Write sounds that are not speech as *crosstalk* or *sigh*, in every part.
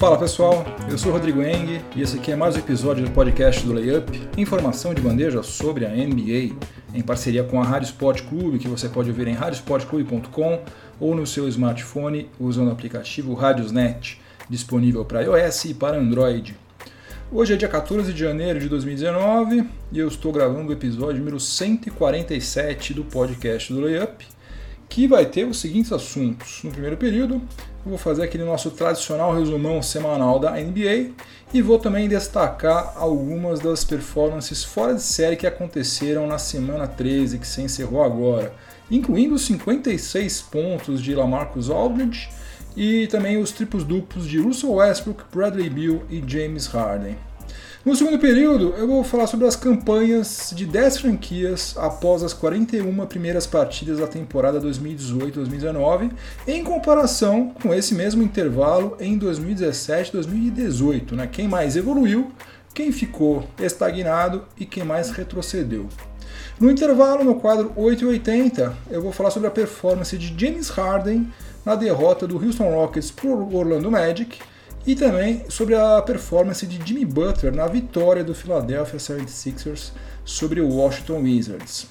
Fala pessoal, eu sou Rodrigo Eng e esse aqui é mais um episódio do podcast do Layup, informação de bandeja sobre a NBA, em parceria com a Rádio Sport Clube, que você pode ouvir em radiosportclube.com ou no seu smartphone usando o aplicativo Radiosnet, disponível para iOS e para Android. Hoje é dia 14 de janeiro de 2019 e eu estou gravando o episódio número 147 do podcast do Layup, que vai ter os seguintes assuntos. No primeiro período, eu vou fazer aquele nosso tradicional resumão semanal da NBA e vou também destacar algumas das performances fora de série que aconteceram na semana 13, que se encerrou agora, incluindo os 56 pontos de Lamarcus Aldridge e também os triplos duplos de Russell Westbrook, Bradley Beal e James Harden. No segundo período, eu vou falar sobre as campanhas de 10 franquias após as 41 primeiras partidas da temporada 2018-2019, em comparação com esse mesmo intervalo em 2017-2018, né? Quem mais evoluiu, quem ficou estagnado e quem mais retrocedeu. No intervalo, no quadro 880, eu vou falar sobre a performance de James Harden na derrota do Houston Rockets o Orlando Magic e também sobre a performance de Jimmy Butler na vitória do Philadelphia 76ers sobre o Washington Wizards.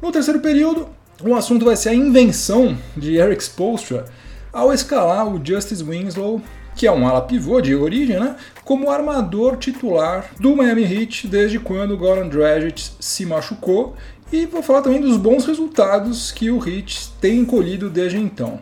No terceiro período, o assunto vai ser a invenção de Eric Spoelstra ao escalar o Justice Winslow, que é um ala pivô de origem, né, como armador titular do Miami Heat desde quando Goran Dragic se machucou e vou falar também dos bons resultados que o Heat tem colhido desde então.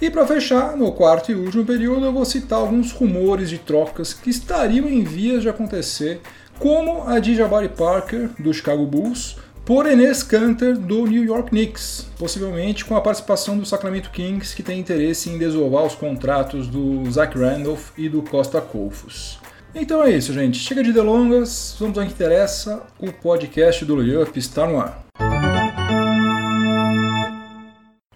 E para fechar, no quarto e último período, eu vou citar alguns rumores de trocas que estariam em vias de acontecer, como a de Jabari Parker, do Chicago Bulls, por Enes Kanter, do New York Knicks, possivelmente com a participação do Sacramento Kings, que tem interesse em desovar os contratos do Zach Randolph e do Costa Colfos. Então é isso, gente. Chega de delongas, vamos ao que interessa. O podcast do Layup está no ar.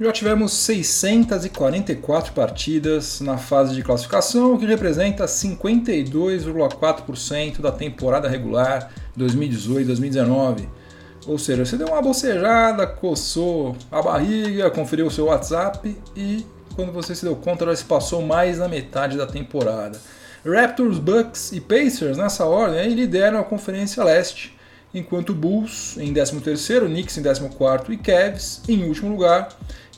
Já tivemos 644 partidas na fase de classificação, o que representa 52,4% da temporada regular 2018-2019. Ou seja, você deu uma bocejada, coçou a barriga, conferiu o seu WhatsApp e quando você se deu conta já se passou mais da metade da temporada. Raptors, Bucks e Pacers nessa ordem lideram a Conferência Leste, enquanto Bulls em 13º, Knicks em 14º e Cavs em último lugar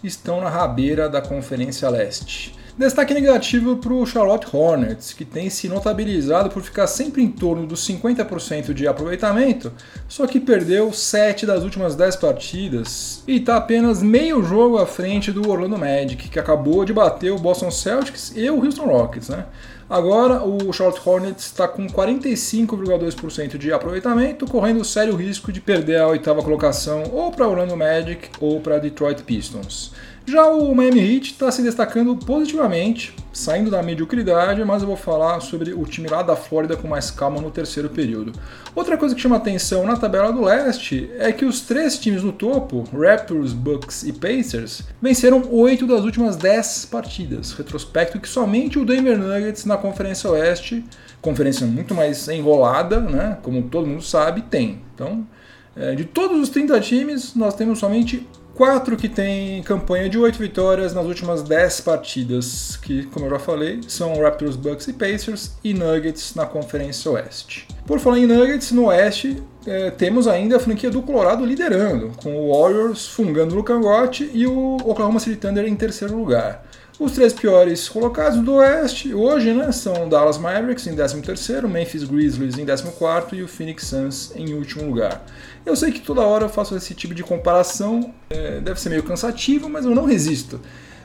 estão na rabeira da Conferência Leste. Destaque negativo para o Charlotte Hornets, que tem se notabilizado por ficar sempre em torno dos 50% de aproveitamento, só que perdeu 7 das últimas 10 partidas e está apenas meio jogo à frente do Orlando Magic, que acabou de bater o Boston Celtics e o Houston Rockets. Né? Agora o Charlotte Hornets está com 45,2% de aproveitamento, correndo sério risco de perder a oitava colocação ou para Orlando Magic ou para Detroit Pistons. Já o Miami Heat está se destacando positivamente, saindo da mediocridade, mas eu vou falar sobre o time lá da Flórida com mais calma no terceiro período. Outra coisa que chama atenção na tabela do leste é que os três times no topo, Raptors, Bucks e Pacers, venceram oito das últimas dez partidas, retrospecto que somente o Denver Nuggets na Conferência Oeste, conferência muito mais enrolada, né, como todo mundo sabe, tem. Então, é, de todos os 30 times, nós temos somente Quatro que têm campanha de 8 vitórias nas últimas 10 partidas, que, como eu já falei, são Raptors, Bucks e Pacers, e Nuggets na Conferência Oeste. Por falar em Nuggets, no Oeste é, temos ainda a franquia do Colorado liderando, com o Warriors fungando no cangote e o Oklahoma City Thunder em terceiro lugar. Os três piores colocados do Oeste hoje né, são Dallas Mavericks em 13º, Memphis Grizzlies em 14º e o Phoenix Suns em último lugar. Eu sei que toda hora eu faço esse tipo de comparação, é, deve ser meio cansativo, mas eu não resisto.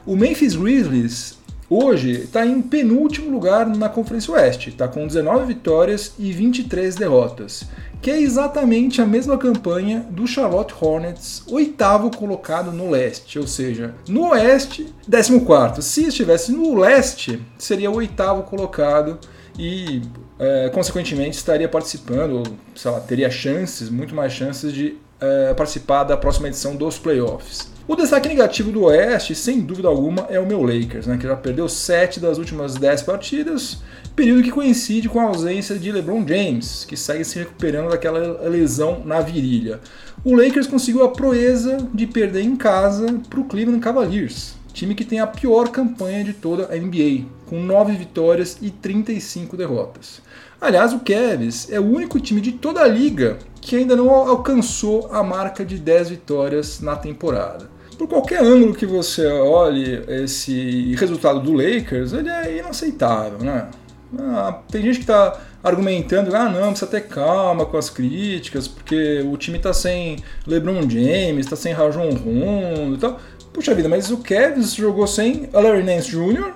O Memphis Grizzlies hoje está em penúltimo lugar na Conferência Oeste, está com 19 vitórias e 23 derrotas que é exatamente a mesma campanha do Charlotte Hornets, oitavo colocado no leste, ou seja, no oeste, 14. Se estivesse no leste, seria o oitavo colocado e, é, consequentemente, estaria participando, ou, sei lá, teria chances, muito mais chances de é, participar da próxima edição dos playoffs. O destaque negativo do Oeste, sem dúvida alguma, é o meu Lakers, né, que já perdeu 7 das últimas 10 partidas, período que coincide com a ausência de LeBron James, que segue se recuperando daquela lesão na virilha. O Lakers conseguiu a proeza de perder em casa para o Cleveland Cavaliers, time que tem a pior campanha de toda a NBA. com 9 vitórias e 35 derrotas. Aliás, o Cavs é o único time de toda a liga que ainda não alcançou a marca de 10 vitórias na temporada. Por qualquer ângulo que você olhe esse resultado do Lakers, ele é inaceitável, né? Ah, tem gente que está argumentando, ah não, precisa ter calma com as críticas, porque o time está sem LeBron James, está sem Rajon Rondo e tal. Puxa vida, mas o Cavs jogou sem Larry Nance Jr.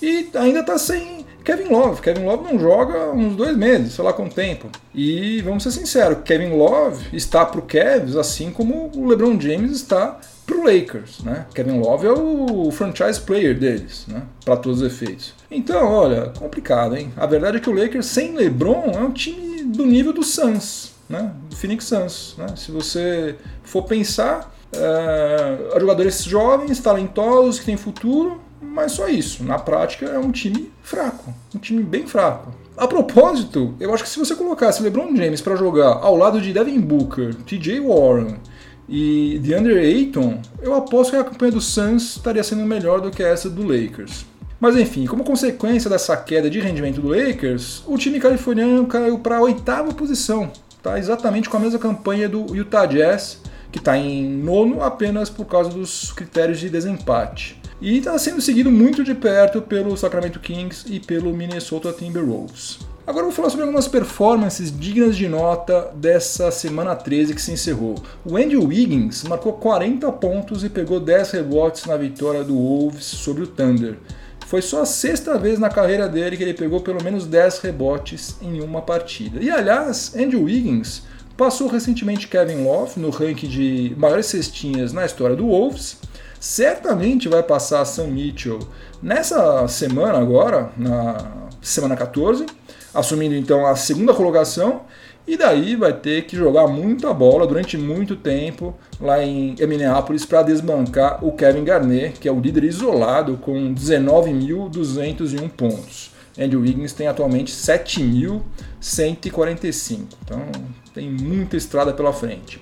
e ainda está sem Kevin Love. Kevin Love não joga uns dois meses, sei lá quanto tempo. E vamos ser sinceros, Kevin Love está para o Cavs assim como o LeBron James está para o Lakers, né? Kevin Love é o franchise player deles, né? Para todos os efeitos. Então, olha, complicado, hein? A verdade é que o Lakers sem LeBron é um time do nível do Suns, né? Do Phoenix Suns, né? Se você for pensar, é, jogadores jovens, talentosos, que têm futuro, mas só isso. Na prática é um time fraco, um time bem fraco. A propósito, eu acho que se você colocasse LeBron James para jogar ao lado de Devin Booker, TJ Warren e DeAndre Ayton, eu aposto que a campanha do Suns estaria sendo melhor do que essa do Lakers. Mas enfim, como consequência dessa queda de rendimento do Lakers, o time californiano caiu para a oitava posição, tá? exatamente com a mesma campanha do Utah Jazz, que está em nono apenas por causa dos critérios de desempate. E está sendo seguido muito de perto pelo Sacramento Kings e pelo Minnesota Timberwolves. Agora vou falar sobre algumas performances dignas de nota dessa semana 13 que se encerrou. O Andrew Wiggins marcou 40 pontos e pegou 10 rebotes na vitória do Wolves sobre o Thunder. Foi só a sexta vez na carreira dele que ele pegou pelo menos 10 rebotes em uma partida. E aliás, Andrew Wiggins passou recentemente Kevin Love no ranking de maiores cestinhas na história do Wolves. Certamente vai passar Sam Mitchell nessa semana agora, na semana 14 assumindo então a segunda colocação. E daí vai ter que jogar muita bola durante muito tempo lá em Minneapolis para desbancar o Kevin Garnett, que é o líder isolado com 19.201 pontos. Andrew Wiggins tem atualmente 7.145. Então tem muita estrada pela frente.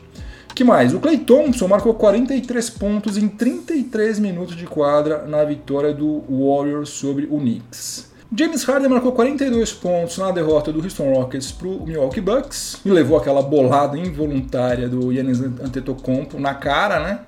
que mais? O Clay Thompson marcou 43 pontos em 33 minutos de quadra na vitória do Warriors sobre o Knicks. James Harden marcou 42 pontos na derrota do Houston Rockets para o Milwaukee Bucks e levou aquela bolada involuntária do Yannis Antetokounmpo na cara, né?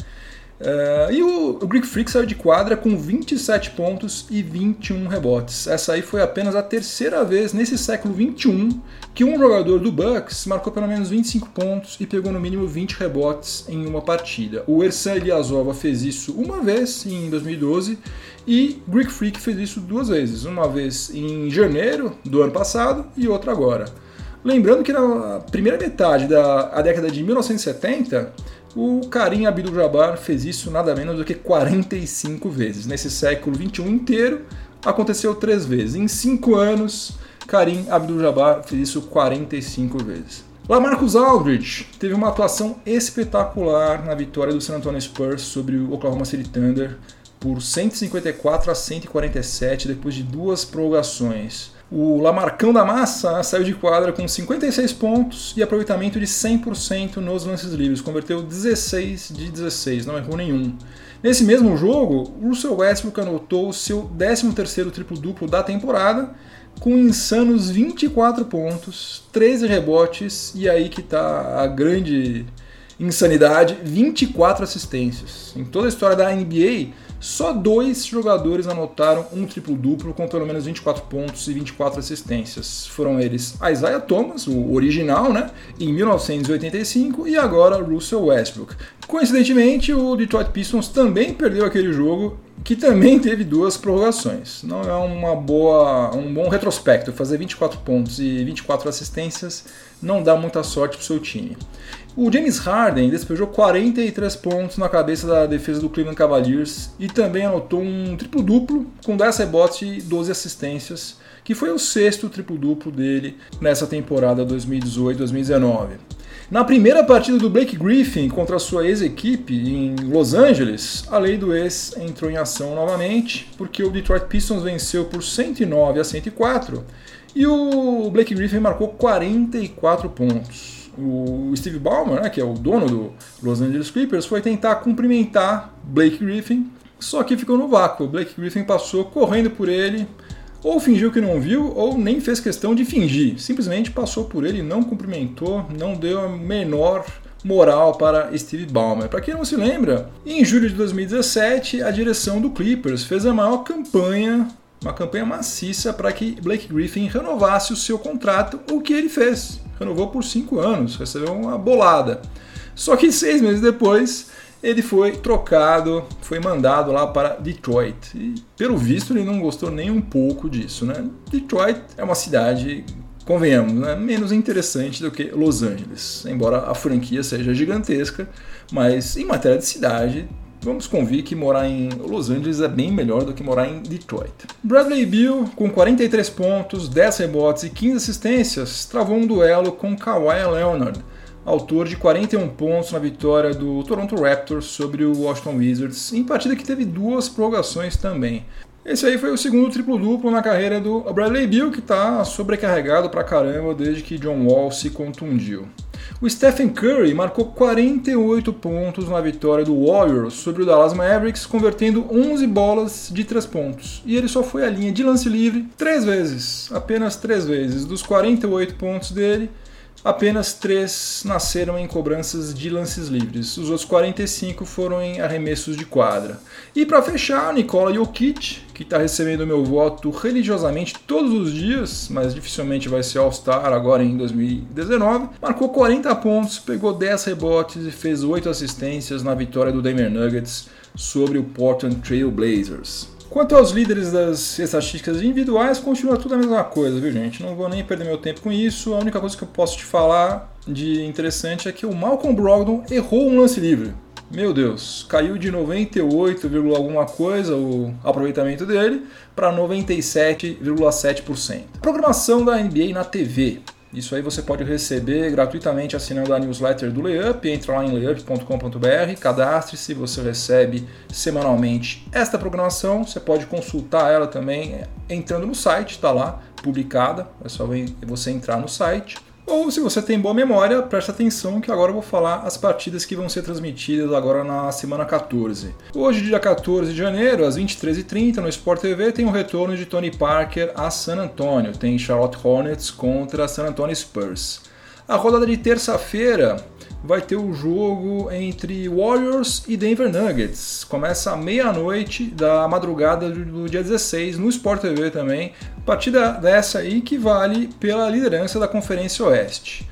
Uh, e o, o Greek Freak saiu de quadra com 27 pontos e 21 rebotes. Essa aí foi apenas a terceira vez nesse século 21 que um jogador do Bucks marcou pelo menos 25 pontos e pegou no mínimo 20 rebotes em uma partida. O Ersan Ilyasova fez isso uma vez em 2012 e Greek Freak fez isso duas vezes, uma vez em janeiro do ano passado e outra agora. Lembrando que na primeira metade da década de 1970 o Karim Abdul-Jabbar fez isso nada menos do que 45 vezes. Nesse século 21 inteiro, aconteceu três vezes. Em cinco anos, Karim Abdul-Jabbar fez isso 45 vezes. Lamarcus Aldridge teve uma atuação espetacular na vitória do San Antonio Spurs sobre o Oklahoma City Thunder por 154 a 147 depois de duas prorrogações. O Lamarcão da Massa saiu de quadra com 56 pontos e aproveitamento de 100% nos lances livres, converteu 16 de 16, não errou nenhum. Nesse mesmo jogo, Russell Westbrook anotou o seu 13º triplo-duplo da temporada, com insanos 24 pontos, 13 rebotes e aí que está a grande insanidade, 24 assistências. Em toda a história da NBA, só dois jogadores anotaram um triplo-duplo com pelo menos 24 pontos e 24 assistências. Foram eles Isaiah Thomas, o original, né, em 1985, e agora Russell Westbrook. Coincidentemente, o Detroit Pistons também perdeu aquele jogo que também teve duas prorrogações. Não é uma boa, um bom retrospecto. Fazer 24 pontos e 24 assistências não dá muita sorte para o seu time. O James Harden despejou 43 pontos na cabeça da defesa do Cleveland Cavaliers e também anotou um triplo-duplo com 10 rebotes e 12 assistências, que foi o sexto triplo-duplo dele nessa temporada 2018-2019. Na primeira partida do Blake Griffin contra sua ex-equipe em Los Angeles, a lei do ex entrou em ação novamente, porque o Detroit Pistons venceu por 109 a 104 e o Blake Griffin marcou 44 pontos o Steve Ballmer, né, que é o dono do Los Angeles Clippers, foi tentar cumprimentar Blake Griffin, só que ficou no vácuo. Blake Griffin passou correndo por ele, ou fingiu que não viu, ou nem fez questão de fingir. Simplesmente passou por ele, não cumprimentou, não deu a menor moral para Steve Ballmer. Para quem não se lembra, em julho de 2017, a direção do Clippers fez a maior campanha, uma campanha maciça para que Blake Griffin renovasse o seu contrato, o que ele fez. Renovou por cinco anos, recebeu uma bolada. Só que seis meses depois, ele foi trocado, foi mandado lá para Detroit. E, pelo visto, ele não gostou nem um pouco disso, né? Detroit é uma cidade, convenhamos, né? menos interessante do que Los Angeles. Embora a franquia seja gigantesca, mas em matéria de cidade, vamos convir que morar em Los Angeles é bem melhor do que morar em Detroit. Bradley Beal, com 43 pontos, 10 rebotes e 15 assistências, travou um duelo com Kawhi Leonard autor de 41 pontos na vitória do Toronto Raptors sobre o Washington Wizards, em partida que teve duas prorrogações também. Esse aí foi o segundo triplo-duplo na carreira do Bradley Beal, que está sobrecarregado pra caramba desde que John Wall se contundiu. O Stephen Curry marcou 48 pontos na vitória do Warriors sobre o Dallas Mavericks, convertendo 11 bolas de 3 pontos. E ele só foi à linha de lance livre 3 vezes, apenas 3 vezes. Dos 48 pontos dele, Apenas três nasceram em cobranças de lances livres, os outros 45 foram em arremessos de quadra. E para fechar, Nikola Jokic, que está recebendo meu voto religiosamente todos os dias, mas dificilmente vai ser All-Star agora em 2019, marcou 40 pontos, pegou 10 rebotes e fez 8 assistências na vitória do Denver Nuggets sobre o Portland Trail Blazers. Quanto aos líderes das estatísticas individuais, continua tudo a mesma coisa, viu gente? Não vou nem perder meu tempo com isso. A única coisa que eu posso te falar de interessante é que o Malcolm Brogdon errou um lance livre. Meu Deus, caiu de 98, alguma coisa o aproveitamento dele para 97,7%. Programação da NBA na TV. Isso aí você pode receber gratuitamente assinando a newsletter do Layup. Entra lá em layup.com.br, cadastre-se, você recebe semanalmente esta programação. Você pode consultar ela também entrando no site, está lá publicada. É só você entrar no site. Ou se você tem boa memória, preste atenção que agora eu vou falar as partidas que vão ser transmitidas agora na semana 14. Hoje, dia 14 de janeiro, às 23h30, no Sport TV, tem o retorno de Tony Parker a San Antonio. Tem Charlotte Hornets contra San Antonio Spurs. A rodada de terça-feira vai ter o jogo entre Warriors e Denver Nuggets. Começa à meia-noite da madrugada do dia 16 no Sport TV também. Partida dessa aí que vale pela liderança da Conferência Oeste.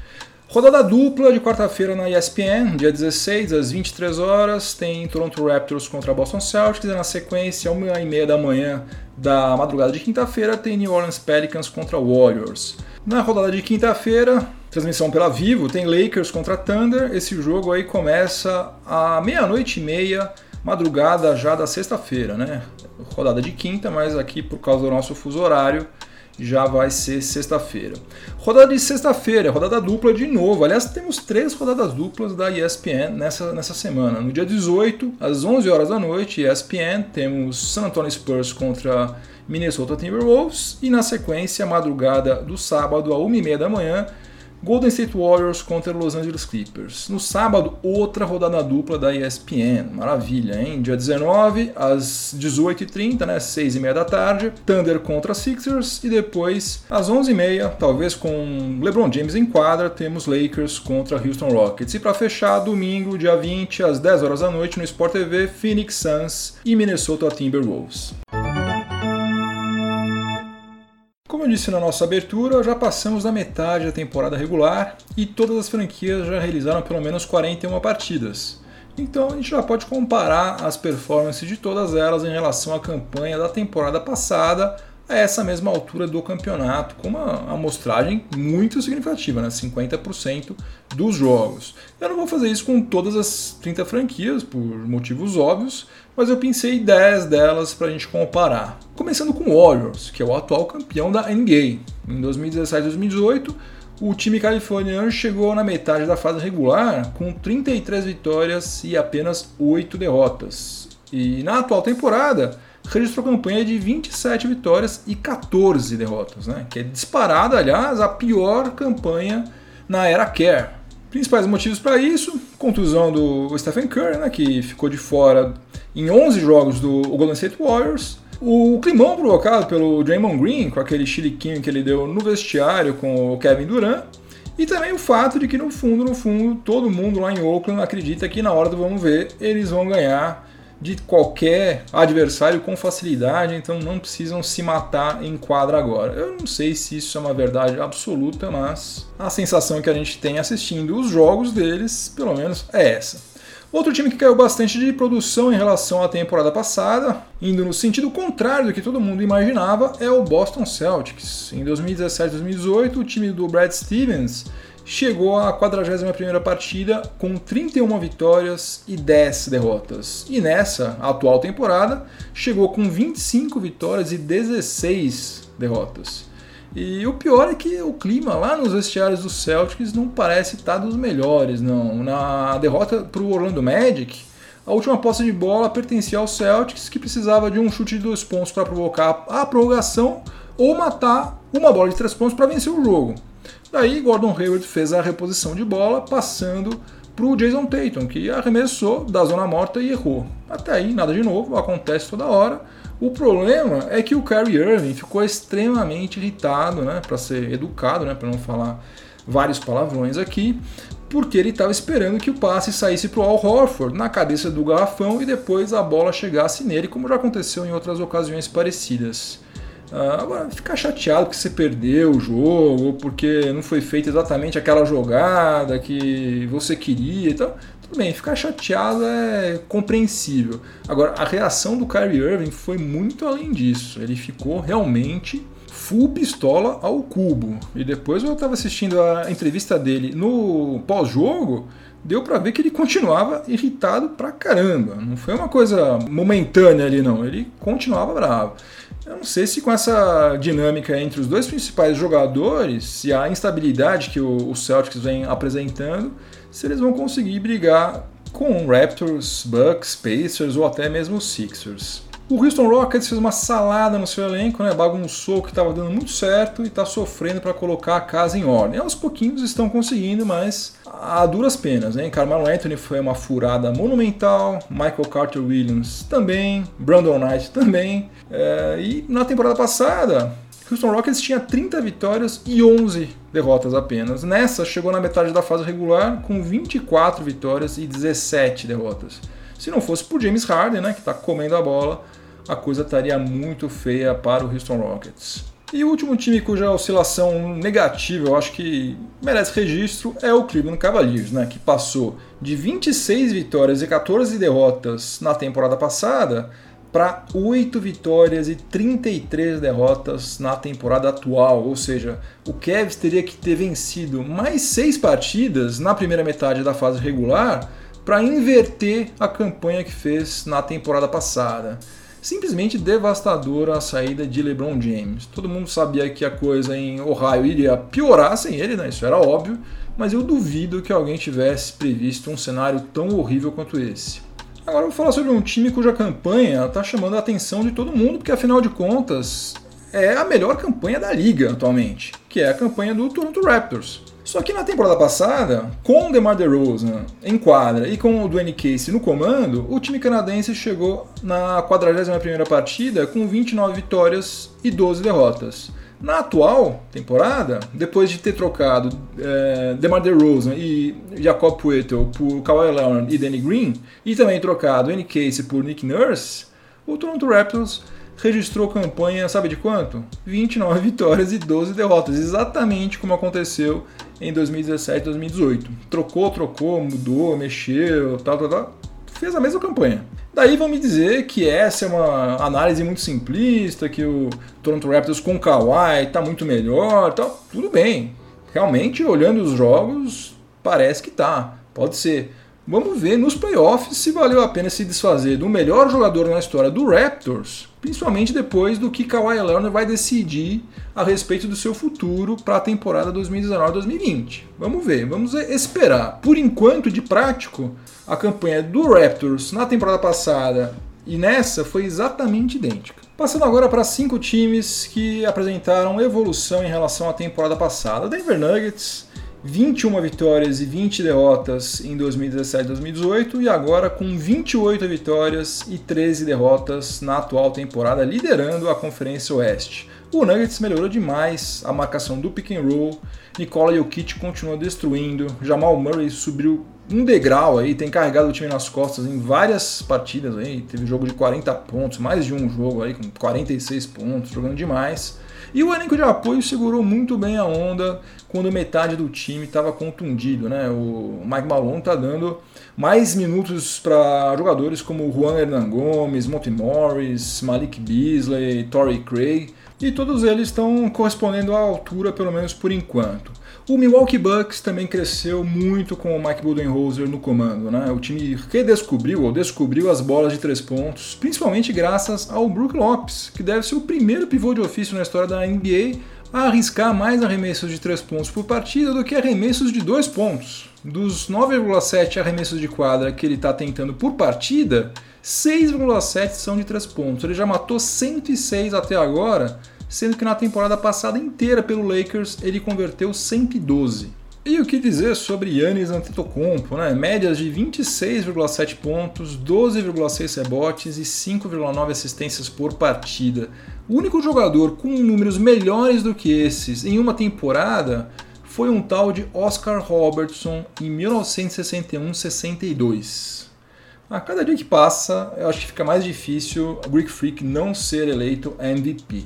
Rodada dupla de quarta-feira na ESPN, dia 16 às 23 horas, tem Toronto Raptors contra Boston Celtics e na sequência, 1h30 da manhã da madrugada de quinta-feira, tem New Orleans Pelicans contra Warriors. Na rodada de quinta-feira, transmissão pela Vivo, tem Lakers contra Thunder. Esse jogo aí começa à meia-noite e meia, madrugada já da sexta-feira, né? Rodada de quinta, mas aqui por causa do nosso fuso horário já vai ser sexta-feira. Rodada de sexta-feira, rodada dupla de novo. Aliás, temos três rodadas duplas da ESPN nessa, nessa semana. No dia 18, às 11 horas da noite, ESPN, temos San Antonio Spurs contra Minnesota Timberwolves e na sequência, madrugada do sábado, a 1h30 da manhã, Golden State Warriors contra Los Angeles Clippers. No sábado, outra rodada dupla da ESPN. Maravilha, hein? Dia 19, às 18h30, né? 6h30 da tarde, Thunder contra Sixers. E depois, às 11h30, talvez com LeBron James em quadra, temos Lakers contra Houston Rockets. E para fechar, domingo, dia 20, às 10 horas da noite, no Sport TV, Phoenix Suns e Minnesota Timberwolves. Como eu disse na nossa abertura, já passamos da metade da temporada regular e todas as franquias já realizaram pelo menos 41 partidas. Então a gente já pode comparar as performances de todas elas em relação à campanha da temporada passada a essa mesma altura do campeonato, com uma amostragem muito significativa, né? 50% dos jogos. Eu não vou fazer isso com todas as 30 franquias, por motivos óbvios, mas eu pensei 10 delas para a gente comparar. Começando com o Warriors, que é o atual campeão da NBA. Em 2017 2018, o time californiano chegou na metade da fase regular com 33 vitórias e apenas 8 derrotas. E na atual temporada, registrou campanha de 27 vitórias e 14 derrotas, né? que é disparada, aliás, a pior campanha na era Kerr. Principais motivos para isso: contusão do Stephen Curry, né, que ficou de fora em 11 jogos do Golden State Warriors, O climão provocado pelo Draymond Green, com aquele chiliquinho que ele deu no vestiário com o Kevin Durant, e também o fato de que no fundo, no fundo, todo mundo lá em Oakland acredita que na hora do vamos ver, eles vão ganhar de qualquer adversário com facilidade, então não precisam se matar em quadra agora. Eu não sei se isso é uma verdade absoluta, mas a sensação que a gente tem assistindo os jogos deles, pelo menos, é essa. Outro time que caiu bastante de produção em relação à temporada passada, indo no sentido contrário do que todo mundo imaginava, é o Boston Celtics. Em 2017-2018, o time do Brad Stevens chegou à 41ª partida com 31 vitórias e 10 derrotas. E nessa atual temporada, chegou com 25 vitórias e 16 derrotas. E o pior é que o clima lá nos vestiários do Celtics não parece estar dos melhores, não. Na derrota para o Orlando Magic, a última posse de bola pertencia ao Celtics, que precisava de um chute de dois pontos para provocar a prorrogação ou matar uma bola de três pontos para vencer o jogo. Daí Gordon Hayward fez a reposição de bola, passando para o Jason Tatum, que arremessou da zona morta e errou. Até aí, nada de novo, acontece toda hora. O problema é que o Kyrie Irving ficou extremamente irritado, né, para ser educado, né, para não falar vários palavrões aqui, porque ele estava esperando que o passe saísse para o Al Horford na cabeça do garrafão e depois a bola chegasse nele, como já aconteceu em outras ocasiões parecidas. Uh, agora, ficar chateado que você perdeu o jogo, ou porque não foi feita exatamente aquela jogada que você queria e tal, tudo bem, ficar chateado é compreensível. Agora, a reação do Kyrie Irving foi muito além disso. Ele ficou realmente full pistola ao cubo. E depois eu estava assistindo a entrevista dele no pós-jogo, deu para ver que ele continuava irritado pra caramba. Não foi uma coisa momentânea ali, não. Ele continuava bravo. Eu não sei se com essa dinâmica entre os dois principais jogadores, se a instabilidade que o, Celtics vem apresentando, se eles vão conseguir brigar com Raptors, Bucks, Pacers ou até mesmo Sixers. O Houston Rockets fez uma salada no seu elenco, né? bagunçou o que estava dando muito certo e está sofrendo para colocar a casa em ordem. Aos pouquinhos estão conseguindo, mas a duras penas. Hein? Carmelo Anthony foi uma furada monumental, Michael Carter Williams também, Brandon Knight também. É, e na temporada passada, Houston Rockets tinha 30 vitórias e 11 derrotas apenas. Nessa, chegou na metade da fase regular com 24 vitórias e 17 derrotas. Se não fosse por James Harden, né, que está comendo a bola, a coisa estaria muito feia para o Houston Rockets. E o último time cuja oscilação negativa eu acho que merece registro é o Cleveland Cavaliers, né, que passou de 26 vitórias e 14 derrotas na temporada passada para 8 vitórias e 33 derrotas na temporada atual. Ou seja, o Cavs teria que ter vencido mais 6 partidas na primeira metade da fase regular para inverter a campanha que fez na temporada passada simplesmente devastadora a saída de LeBron James. Todo mundo sabia que a coisa em Ohio iria piorar sem ele, né? Isso era óbvio, mas eu duvido que alguém tivesse previsto um cenário tão horrível quanto esse. Agora eu vou falar sobre um time cuja campanha está chamando a atenção de todo mundo, porque afinal de contas é a melhor campanha da liga atualmente, que é a campanha do Toronto Raptors. Só que na temporada passada, com o DeMar DeRozan em quadra e com o Dwayne Casey no comando, o time canadense chegou na 41ª partida com 29 vitórias e 12 derrotas. Na atual temporada, depois de ter trocado é, DeMar DeRozan e Jacob Puerto por Kawhi Leonard e Danny Green, e também trocado Dwayne Casey por Nick Nurse, o Toronto Raptors registrou campanha, sabe de quanto? 29 *laughs* vitórias e 12 derrotas, exatamente como aconteceu em 2017 2018. Trocou, trocou, mudou, mexeu, tal, tal, tal. Fez a mesma campanha. Daí vão me dizer que essa é uma análise muito simplista, que o Toronto Raptors com Kawhi está muito melhor, tal. Tudo bem. Realmente, olhando os jogos, parece que tá. Pode ser. Vamos ver nos playoffs se valeu a pena se desfazer do melhor jogador na história do Raptors, principalmente depois do que Kawhi Leonard vai decidir a respeito do seu futuro para a temporada 2019-2020. Vamos ver, vamos esperar. Por enquanto, de prático, a campanha do Raptors na temporada passada e nessa foi exatamente idêntica. Passando agora para cinco times que apresentaram evolução em relação à temporada passada. Denver Nuggets 21 vitórias e 20 derrotas em 2017 e 2018 e agora com 28 vitórias e 13 derrotas na atual temporada, liderando a Conferência Oeste. O Nuggets melhorou demais a marcação do pick and roll, Nikola Jokic continua destruindo, Jamal Murray subiu um degrau aí, tem carregado o time nas costas em várias partidas aí, teve jogo de 40 pontos, mais de um jogo aí com 46 pontos, jogando demais. E o elenco de apoio segurou muito bem a onda quando metade do time estava contundido. Né? O Mike Malone está dando mais minutos para jogadores como Juan Hernan Gomes, Monty Morris, Malik Beasley, Torrey Craig, e todos eles estão correspondendo à altura, pelo menos por enquanto. O Milwaukee Bucks também cresceu muito com o Mike Budenholzer no comando. Né? O time redescobriu ou descobriu as bolas de três pontos, principalmente graças ao Brook Lopes, que deve ser o primeiro pivô de ofício na história da NBA a arriscar mais arremessos de três pontos por partida do que arremessos de dois pontos. Dos 9,7 arremessos de quadra que ele está tentando por partida, 6,7 são de três pontos. Ele já matou 106 até agora sendo que na temporada passada inteira pelo Lakers ele converteu 112. E o que dizer sobre Yannis Antetokounmpo, né? Médias de 26,7 pontos, 12,6 rebotes e 5,9 assistências por partida. O único jogador com números melhores do que esses em uma temporada foi um tal de Oscar Robertson em 1961-62. A cada dia que passa, eu acho que fica mais difícil o Greek Freak não ser eleito MVP.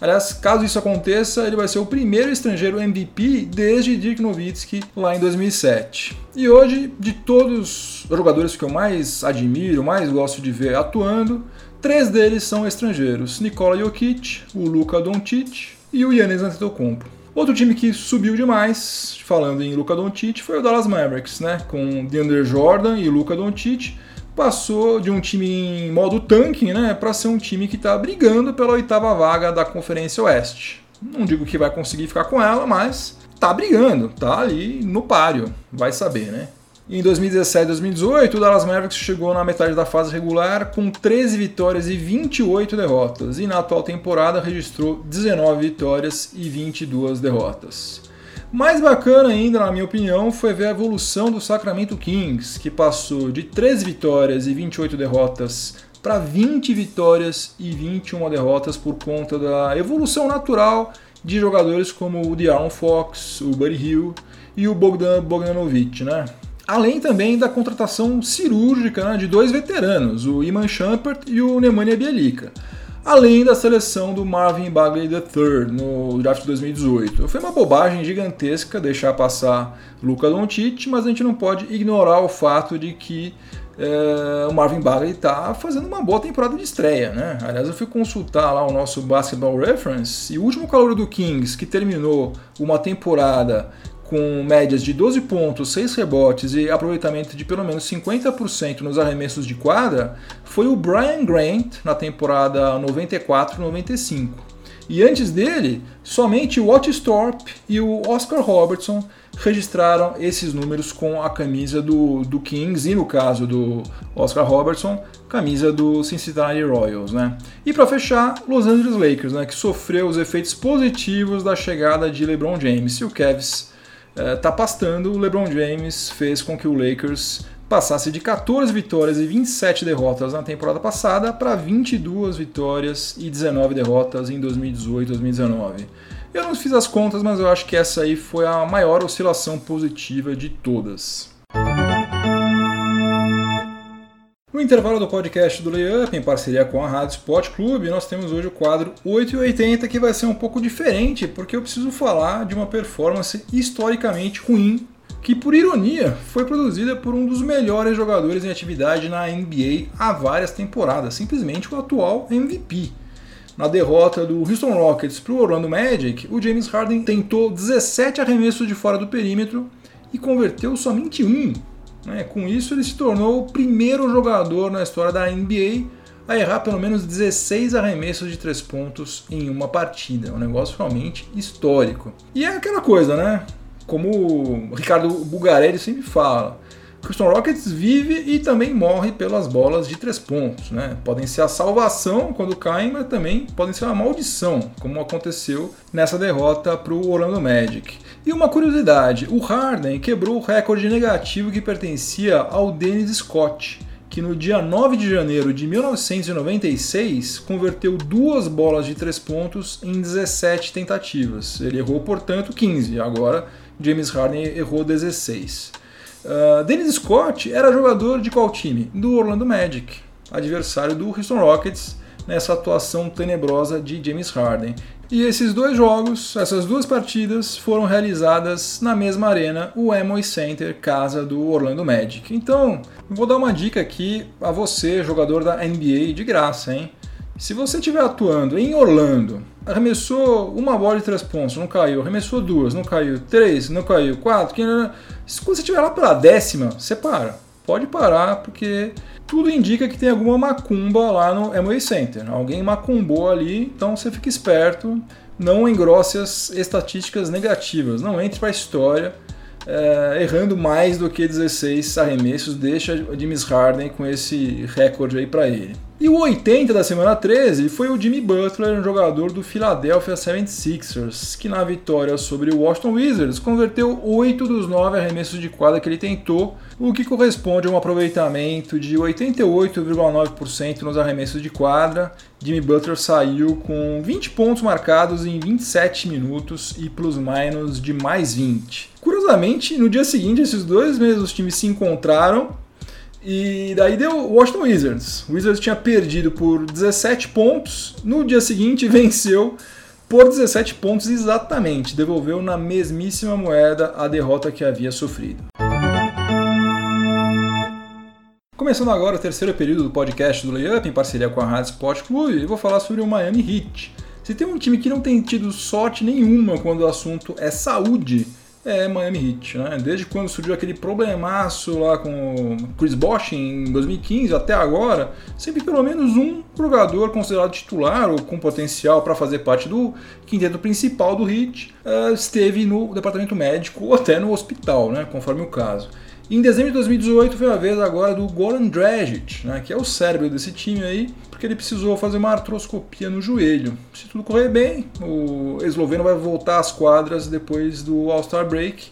Aliás, caso isso aconteça, ele vai ser o primeiro estrangeiro MVP desde Dirk Nowitzki lá em 2007. E hoje, de todos os jogadores que eu mais admiro, mais gosto de ver atuando, três deles são estrangeiros: Nikola Jokic, o Luka Doncic e o Yannis Antetokounmpo. Outro time que subiu demais, falando em Luka Doncic, foi o Dallas Mavericks, né? Com DeAndre Jordan e Luka Doncic passou de um time em modo tanking né, para ser um time que está brigando pela oitava vaga da Conferência Oeste. Não digo que vai conseguir ficar com ela, mas tá brigando, tá ali no páreo, vai saber, né? Em 2017 e 2018, o Dallas Mavericks chegou na metade da fase regular com 13 vitórias e 28 derrotas, e na atual temporada registrou 19 vitórias e 22 derrotas. Mais bacana ainda, na minha opinião, foi ver a evolução do Sacramento Kings, que passou de 13 vitórias e 28 derrotas para 20 vitórias e 21 derrotas por conta da evolução natural de jogadores como o De'Aaron Fox, o Buddy Hill e o Bogdan Bogdanovic, né? Além também da contratação cirúrgica né, de dois veteranos, o Iman Shumpert e o Nemanja Bielica além da seleção do Marvin Bagley III no draft de 2018. Foi uma bobagem gigantesca deixar passar Luca Doncic, mas a gente não pode ignorar o fato de que é, o Marvin Bagley está fazendo uma boa temporada de estreia, né? Aliás, eu fui consultar lá o nosso Basketball Reference e o último calor do Kings que terminou uma temporada com médias de 12 pontos, 6 rebotes e aproveitamento de pelo menos 50% nos arremessos de quadra, foi o Brian Grant na temporada 94-95. E antes dele, somente o Otis Thorpe e o Oscar Robertson registraram esses números com a camisa do, do Kings e, no caso do Oscar Robertson, camisa do Cincinnati Royals. Né? E para fechar, Los Angeles Lakers, né, que sofreu os efeitos positivos da chegada de LeBron James e o Cavs está é, pastando, o LeBron James fez com que o Lakers passasse de 14 vitórias e 27 derrotas na temporada passada para 22 vitórias e 19 derrotas em 2018 2019. Eu não fiz as contas, mas eu acho que essa aí foi a maior oscilação positiva de todas. No intervalo do podcast do Layup, em parceria com a Rádio Sport Clube, nós temos hoje o quadro 880 que vai ser um pouco diferente, porque eu preciso falar de uma performance historicamente ruim, que por ironia foi produzida por um dos melhores jogadores em atividade na NBA há várias temporadas, simplesmente o atual MVP. Na derrota do Houston Rockets para o Orlando Magic, o James Harden tentou 17 arremessos de fora do perímetro e converteu somente um né? Com isso, ele se tornou o primeiro jogador na história da NBA a errar pelo menos 16 arremessos de três pontos em uma partida. É um negócio realmente histórico. E é aquela coisa, né? Como o Ricardo Bugarelli sempre fala, Houston Rockets vive e também morre pelas bolas de três pontos. Né? Podem ser a salvação quando caem, mas também podem ser uma maldição, como aconteceu nessa derrota para o Orlando Magic. E uma curiosidade, o Harden quebrou o recorde negativo que pertencia ao Dennis Scott, que no dia 9 de janeiro de 1996 converteu duas bolas de três pontos em 17 tentativas. Ele errou, portanto, 15. Agora, James Harden errou 16. Uh, Dennis Scott era jogador de qual time? Do Orlando Magic, adversário do Houston Rockets nessa atuação tenebrosa de James Harden. E esses dois jogos, essas duas partidas, foram realizadas na mesma arena, o Amway Center, casa do Orlando Magic. Então, vou dar uma dica aqui a você, jogador da NBA, de graça, hein? Se você estiver atuando em Orlando, arremessou uma bola de três pontos, não caiu, arremessou duas, não caiu, três, não caiu, quatro, se você estiver lá pela décima, você para. Pode parar, porque tudo indica que tem alguma macumba lá no Amway Center. Alguém macumbou ali, então você fica esperto, não engrosse as estatísticas negativas, não entre para a história é, errando mais do que 16 arremessos, deixa James Harden com esse recorde aí para ele. E o 80 da semana 13 foi o Jimmy Butler, um jogador do Philadelphia 76ers, que na vitória sobre o Washington Wizards converteu 8 dos 9 arremessos de quadra que ele tentou, o que corresponde a um aproveitamento de 88,9% nos arremessos de quadra. Jimmy Butler saiu com 20 pontos marcados em 27 minutos e plus-minus de mais 20. Curiosamente, no dia seguinte, esses dois mesmos times se encontraram e daí deu Washington Wizards. O Wizards tinha perdido por 17 pontos, no dia seguinte *laughs* venceu por 17 pontos exatamente, devolveu na mesmíssima moeda a derrota que havia sofrido. Começando agora o terceiro período do podcast do Layup em parceria com a Rádio Sport Clube, eu vou falar sobre o Miami Heat. Se tem um time que não tem tido sorte nenhuma quando o assunto é saúde, é Miami Heat, né? Desde quando surgiu aquele problemaço lá com Chris Bosh em 2015 até agora, sempre pelo menos um jogador considerado titular ou com potencial para fazer parte do quinteto principal do Heat uh, esteve no departamento médico ou até no hospital, né? Conforme o caso. Em dezembro de 2018 foi a vez agora do Goran Dragic, né, que é o cérebro desse time aí, porque ele precisou fazer uma artroscopia no joelho. Se tudo correr bem, o esloveno vai voltar às quadras depois do All-Star Break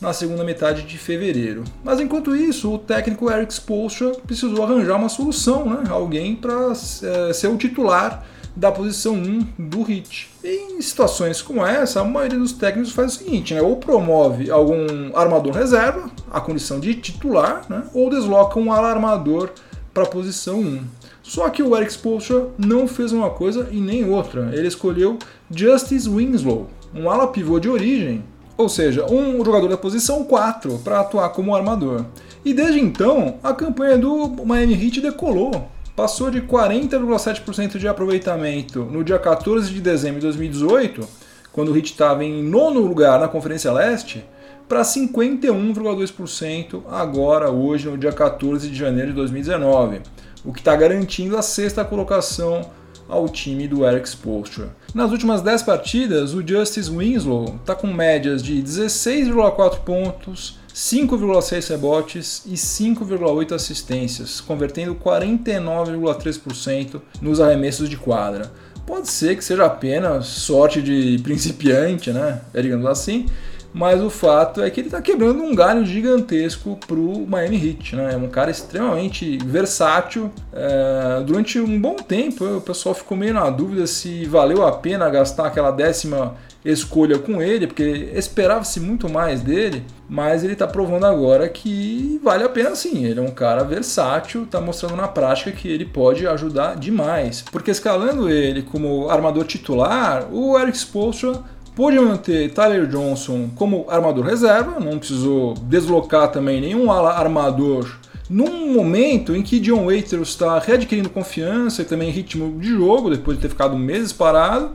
na segunda metade de fevereiro. Mas enquanto isso, o técnico Eric Spoelstra precisou arranjar uma solução, né, alguém para é, ser o titular da posição 1 do hit. Em situações como essa, a maioria dos técnicos faz o seguinte, né? ou promove algum armador reserva, a condição de titular, né? ou desloca um alarmador para a posição 1. Só que o Eric Spoelstra não fez uma coisa e nem outra. Ele escolheu Justice Winslow, um ala pivô de origem, ou seja, um jogador da posição 4 para atuar como armador. E desde então, a campanha do Miami Heat decolou passou de 40,7% de aproveitamento no dia 14 de dezembro de 2018, quando o Heat estava em nono lugar na Conferência Leste, para 51,2% agora, hoje, no dia 14 de janeiro de 2019, o que está garantindo a sexta colocação ao time do Eric Spoelstra. Nas últimas 10 partidas, o Justice Winslow está com médias de 16,4 pontos, 5,6 rebotes e 5,8 assistências, convertendo 49,3% nos arremessos de quadra. Pode ser que seja apenas sorte de principiante, né? Digamos assim, mas o fato é que ele está quebrando um galho gigantesco para o Miami Heat. Né? É um cara extremamente versátil. É, durante um bom tempo, o pessoal ficou meio na dúvida se valeu a pena gastar aquela décima escolha com ele, porque esperava-se muito mais dele, mas ele está provando agora que vale a pena sim. Ele é um cara versátil, está mostrando na prática que ele pode ajudar demais. Porque escalando ele como armador titular, o Eric Spoelstra Pôde manter Tyler Johnson como armador reserva, não precisou deslocar também nenhum armador num momento em que John Waiters está readquirindo confiança e também ritmo de jogo, depois de ter ficado meses parado,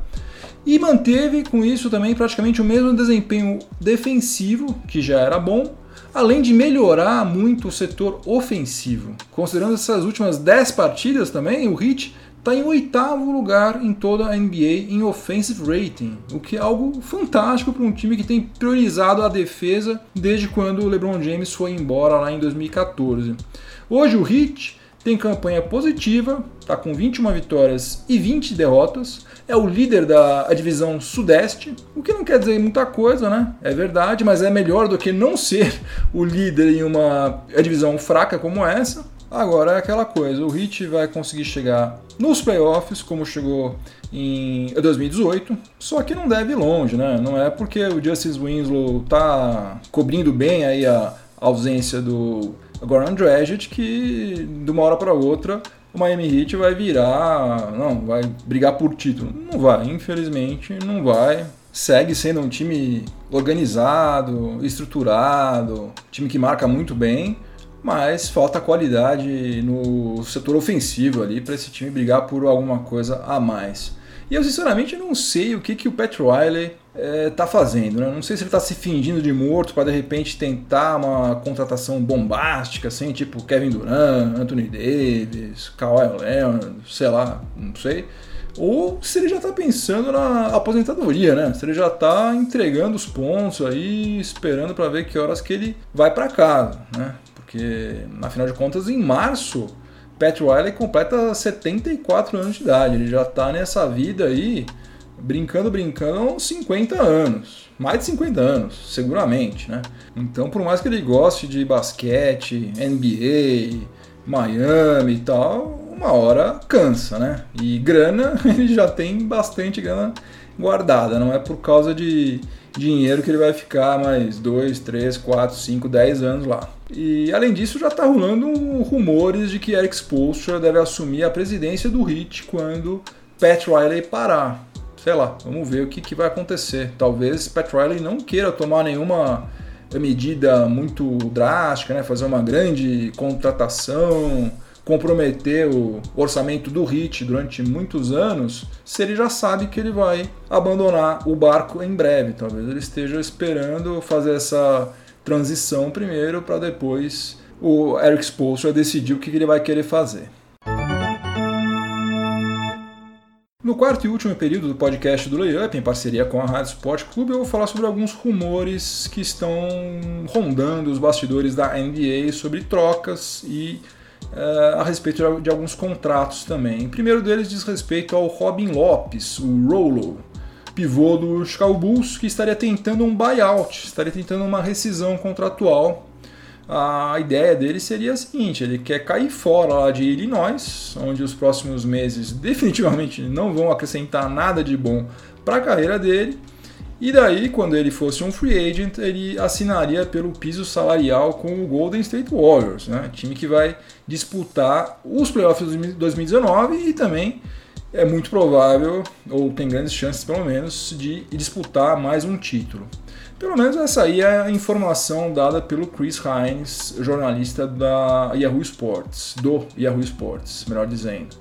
e manteve com isso também praticamente o mesmo desempenho defensivo, que já era bom, além de melhorar muito o setor ofensivo. Considerando essas últimas 10 partidas também, o Heat está em oitavo lugar em toda a NBA em offensive rating, o que é algo fantástico para um time que tem priorizado a defesa desde quando o LeBron James foi embora lá em 2014. Hoje o Heat tem campanha positiva, está com 21 vitórias e 20 derrotas, é o líder da divisão Sudeste, o que não quer dizer muita coisa, né? É verdade, mas é melhor do que não ser o líder em uma divisão fraca como essa. Agora é aquela coisa, o Heat vai conseguir chegar nos playoffs, como chegou em 2018, só que não deve ir longe, né? Não é porque o Justice Winslow tá cobrindo bem aí a ausência do Goran Dragic que de uma hora para outra o Miami Heat vai virar, não, vai brigar por título. Não vai, infelizmente, não vai. Segue sendo um time organizado, estruturado, time que marca muito bem, mas falta qualidade no setor ofensivo ali para esse time brigar por alguma coisa a mais. E eu sinceramente não sei o que, que o Pat Riley está é, fazendo. Né? Não sei se ele está se fingindo de morto para de repente tentar uma contratação bombástica, assim, tipo Kevin Durant, Anthony Davis, Kawhi Leonard, sei lá, não sei. Ou se ele já está pensando na aposentadoria, né? Se ele já está entregando os pontos aí, esperando para ver que horas que ele vai para casa, né? Porque, afinal de contas, em março, Pat Riley completa 74 anos de idade. Ele já está nessa vida aí brincando, brincando, uns 50 anos. Mais de 50 anos, seguramente, né? Então, por mais que ele goste de basquete, NBA, Miami e tal, uma hora cansa, né? E grana, *laughs* ele já tem bastante grana guardada, não é por causa de dinheiro que ele vai ficar mais 2, 3, 4, 5, 10 anos lá. E além disso, já está rolando rumores de que Eric Spoelstra deve assumir a presidência do Heat quando Pat Riley parar sei lá, vamos ver o que, que vai acontecer. Talvez Pat Riley não queira tomar nenhuma medida muito drástica, né? fazer uma grande contratação, comprometer o orçamento do HIT durante muitos anos, se ele já sabe que ele vai abandonar o barco em breve. Talvez ele esteja esperando fazer essa transição primeiro para depois o Eric Spoelstra decidir o que ele vai querer fazer. No quarto e último período do podcast do Layup, em parceria com a Rádio Sport Clube, eu vou falar sobre alguns rumores que estão rondando os bastidores da NBA sobre trocas e uh, a respeito de, alguns contratos também. O primeiro deles diz respeito ao Robin Lopes, o Rolo, pivô do Chicago Bulls, que estaria tentando um buyout, estaria tentando uma rescisão contratual a ideia dele seria a seguinte: ele quer cair fora lá de Illinois, onde os próximos meses *laughs* definitivamente não vão acrescentar nada de bom para a carreira dele. E daí, quando ele fosse um free agent, ele assinaria pelo piso salarial com o Golden State Warriors, né? time que vai disputar os playoffs de 2019 e também é muito provável, ou tem grandes chances pelo menos, de disputar mais um título. Pelo menos essa aí é a informação dada pelo Chris Hines, jornalista da Yahoo Sports, do Yahoo Sports, melhor dizendo.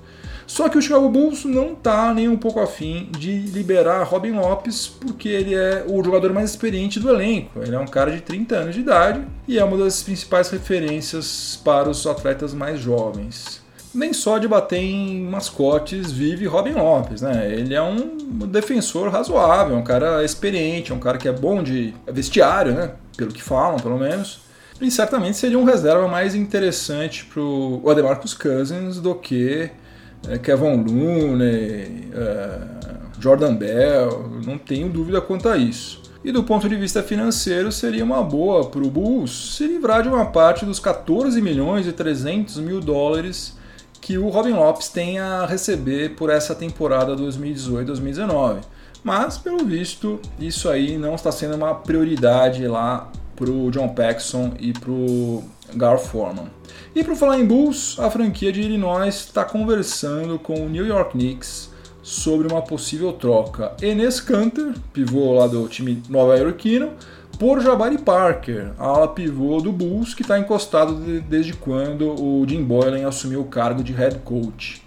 Só que o Chicago Bulls não está nem um pouco afim de liberar Robin Lopes, porque ele é o jogador mais experiente do elenco. Ele é um cara de 30 anos de idade e é uma das principais referências para os atletas mais jovens nem só de bater em mascotes vive Robin Lopes, né? Ele é um defensor razoável, um cara experiente, um cara que é bom de vestiário, né? Pelo que falam, pelo menos. E certamente seria um reserva mais interessante para o Ademarcus Cousins do que é, Kevin Looney, é, Jordan Bell, não tenho dúvida quanto a isso. E do ponto de vista financeiro, seria uma boa para o Bulls se livrar de uma parte dos 14 milhões e 300 mil dólares que o Robin Lopes tem a receber por essa temporada 2018-2019. Mas, pelo visto, isso aí não está sendo uma prioridade lá para o John Paxson e para o Gar Forman. E para falar em Bulls, a franquia de Illinois está conversando com o New York Knicks sobre uma possível troca. Enes Kanter, pivô lá do time nova-iorquino, por Jabari Parker, ala pivô do Bulls, que está encostado de, desde quando o Jim Boylan assumiu o cargo de head coach.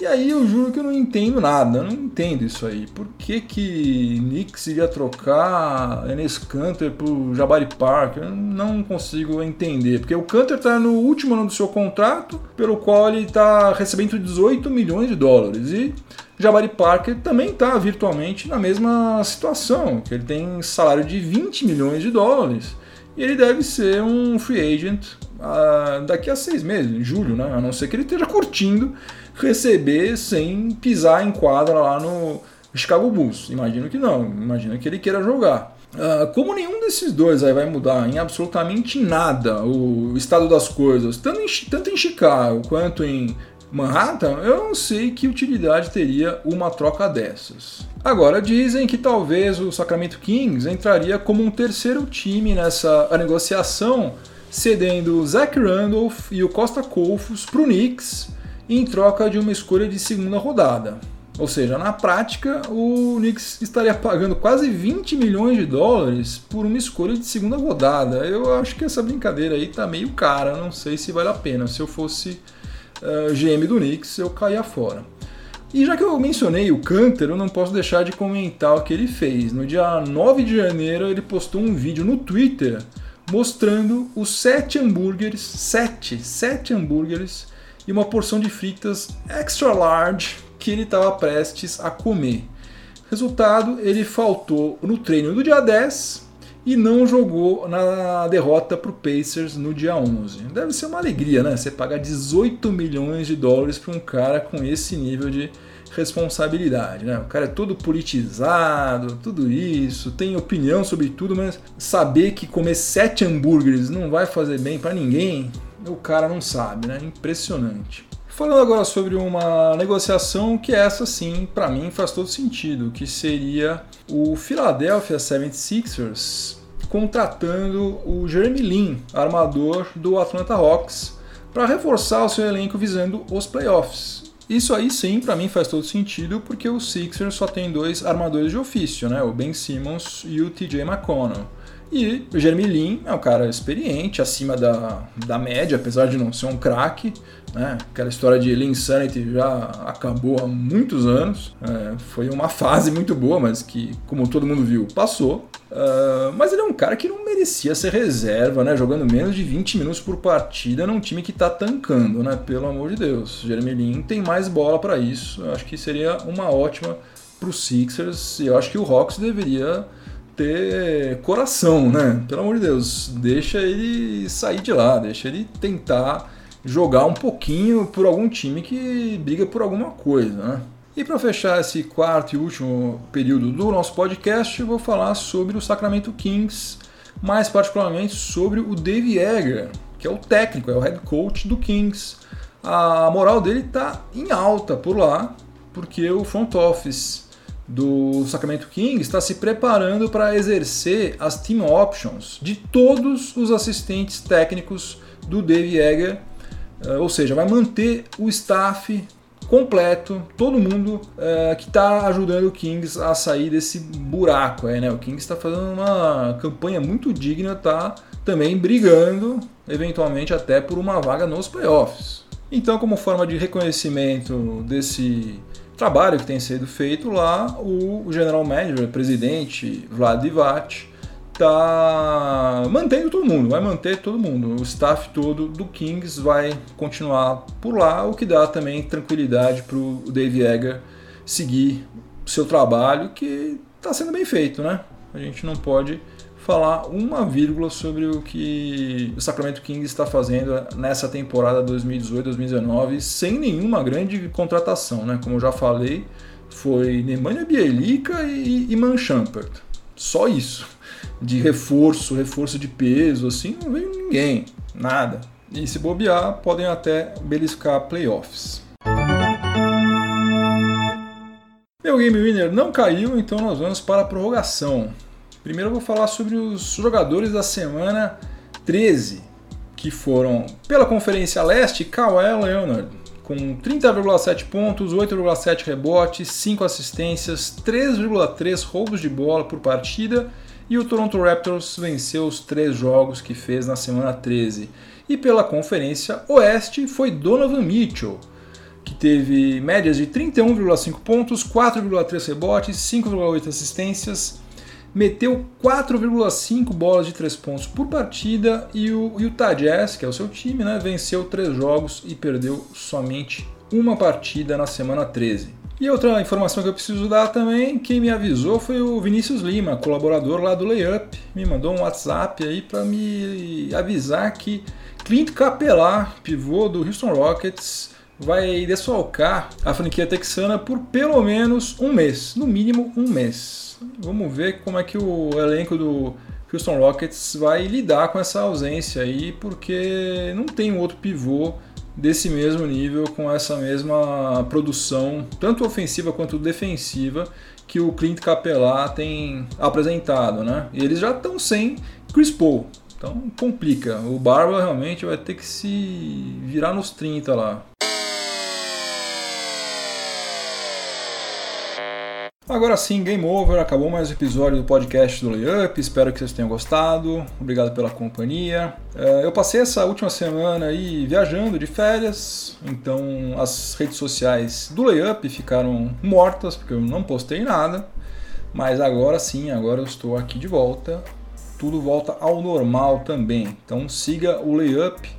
E aí eu juro que eu não entendo nada, eu não entendo isso aí. Por que que Knicks iria trocar Enes Kanter por Jabari Parker? Eu não consigo entender, porque o Kanter está no último ano do seu contrato, pelo qual ele está recebendo 18 milhões de dólares. E Jabari Parker também está virtualmente na mesma situação, que ele tem salário de 20 milhões de dólares E ele deve ser um free agent uh, daqui a seis meses, em julho, né? A não ser que ele esteja curtindo receber sem pisar em quadra lá no Chicago Bulls. Imagino que não, imagino que ele queira jogar. Uh, como nenhum desses dois aí vai mudar em absolutamente nada o estado das coisas, tanto em, tanto em Chicago quanto em Manhattan, eu não sei que utilidade teria uma troca dessas. Agora dizem que talvez o Sacramento Kings entraria como um terceiro time nessa negociação, cedendo Zach Randolph e o Costa Colfos para o Knicks em troca de uma escolha de segunda rodada. Ou seja, na prática, o Knicks estaria pagando quase 20 milhões de dólares por uma escolha de segunda rodada. Eu acho que essa brincadeira aí tá meio cara, não sei se vale a pena. Se eu fosse uh, eh, GM do Knicks, eu caía fora. E já que eu mencionei o Canter, eu não posso deixar de comentar o que ele fez. No dia 9 de janeiro, ele postou um vídeo no Twitter mostrando os sete hambúrgueres, sete, sete hambúrgueres e uma porção de fritas extra large que ele estava prestes a comer. Resultado, ele faltou no treino do dia 10 e não jogou na derrota para o Pacers no dia 11. Deve ser uma alegria, né? Você pagar 18 milhões de dólares para um cara com esse nível de responsabilidade, né? O cara é todo politizado, tudo isso, tem opinião sobre tudo, mas saber que comer sete hambúrgueres não vai fazer bem para ninguém, o cara não sabe, né? Impressionante. Falando agora sobre uma negociação que essa sim, para mim, faz todo sentido, que seria o Philadelphia 76ers contratando o Jeremy Lin, armador do Atlanta Hawks, para reforçar o seu elenco visando os playoffs. Isso aí sim, para mim faz todo sentido, porque o Sixers só tem dois armadores de ofício, né? O Ben Simmons e o TJ McConnell. E o Jeremy Lin é um cara experiente, acima da, da média, apesar de não ser um craque. Né? Aquela história de Lean Insanity já acabou há muitos anos. É, foi uma fase muito boa, mas que, como todo mundo viu, passou. Uh, mas ele é um cara que não merecia ser reserva, né? Jogando menos de 20 minutos por partida num time que está tancando, né? Pelo amor de Deus. Jeremy Lin tem mais bola para isso. Eu acho que seria uma ótima para os Sixers. E eu acho que o Hawks deveria ter coração, né? Pelo amor de Deus, deixa ele sair de lá, deixa ele tentar jogar um pouquinho por algum time que briga por alguma coisa, né? E para fechar esse quarto e último período do nosso podcast, eu vou falar sobre o Sacramento Kings, mais particularmente sobre o Dave Egger, que é o técnico, é o head coach do Kings. A moral dele está em alta por lá, porque o front office do Sacramento Kings está se preparando para exercer as team options de todos os assistentes técnicos do Dave Egger, eh, ou seja, vai manter o staff completo, todo mundo é, que está ajudando o Kings a sair desse buraco. Aí, né? O Kings está fazendo uma campanha muito digna, está também brigando, eventualmente até por uma vaga nos playoffs. Então, como forma de reconhecimento desse trabalho que tem sido feito lá, o general manager, presidente Vlad Divac, tá mantendo todo mundo, vai manter todo mundo. O staff todo do Kings vai continuar por lá, o que dá também tranquilidade para o Dave Egger seguir seu trabalho, que está sendo bem feito, né? A gente não pode falar uma vírgula sobre o que o Sacramento Kings está fazendo nessa temporada 2018-2019 sem nenhuma grande contratação, né? Como eu já falei, foi Nemanja Bielica e, e Man Shumpert. Só isso. De reforço, reforço de peso, assim, não veio ninguém, nada. E se bobear, podem até beliscar playoffs. Meu Game Winner não caiu, então nós vamos para a prorrogação. Primeiro eu vou falar sobre os jogadores da semana 13, que foram pela Conferência Leste, Kawhi Leonard, com 30,7 pontos, 8,7 rebotes, 5 assistências, 3,3 roubos de bola por partida, e o Toronto Raptors venceu os três jogos que fez na semana 13. E pela Conferência Oeste foi Donovan Mitchell, que teve médias de 31,5 pontos, 4,3 rebotes, 5,8 assistências, meteu 4,5 bolas de 3 pontos por partida e o Utah Jazz, que é o seu time, né, venceu 3 jogos e perdeu somente uma partida na semana 13. E outra informação que eu preciso dar também, quem me avisou foi o Vinícius Lima, colaborador lá do Layup, me mandou um WhatsApp aí para me avisar que Clint Capela, pivô do Houston Rockets, vai desfalcar a franquia texana por pelo menos um mês, no mínimo um mês. Vamos ver como é que o elenco do Houston Rockets vai lidar com essa ausência aí, porque não tem outro pivô desse mesmo nível, com essa mesma produção, tanto ofensiva quanto defensiva, que o Clint Capela tem apresentado, né? E eles já estão sem Chris Paul, então complica. O Barba realmente vai ter que se virar nos 30 lá. Agora sim, game over, acabou mais um episódio do podcast do Layup, espero que vocês tenham gostado, obrigado pela companhia. É, eu passei essa última semana aí viajando de férias, então as redes sociais do Layup ficaram mortas, porque eu não postei nada, mas agora sim, agora eu estou aqui de volta, tudo volta ao normal também, então siga o Layup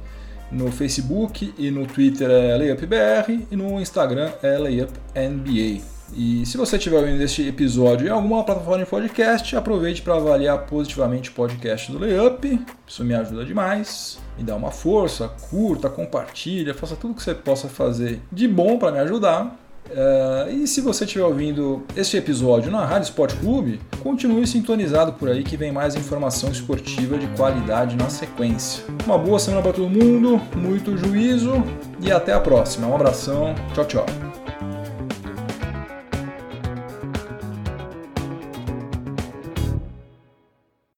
no Facebook e no Twitter é LayupBR e no Instagram é LayupNBA. E se você estiver ouvindo este episódio em alguma plataforma de podcast, aproveite para avaliar positivamente o podcast do Layup. Isso me ajuda demais. Me dá uma força, curta, compartilha, faça tudo que você possa fazer de bom para me ajudar. Uh, e se você estiver ouvindo este episódio na Rádio Sport Clube, continue sintonizado por aí que vem mais informação esportiva de qualidade na sequência. Uma boa semana para todo mundo, muito juízo e até a próxima. Um abração, tchau, tchau.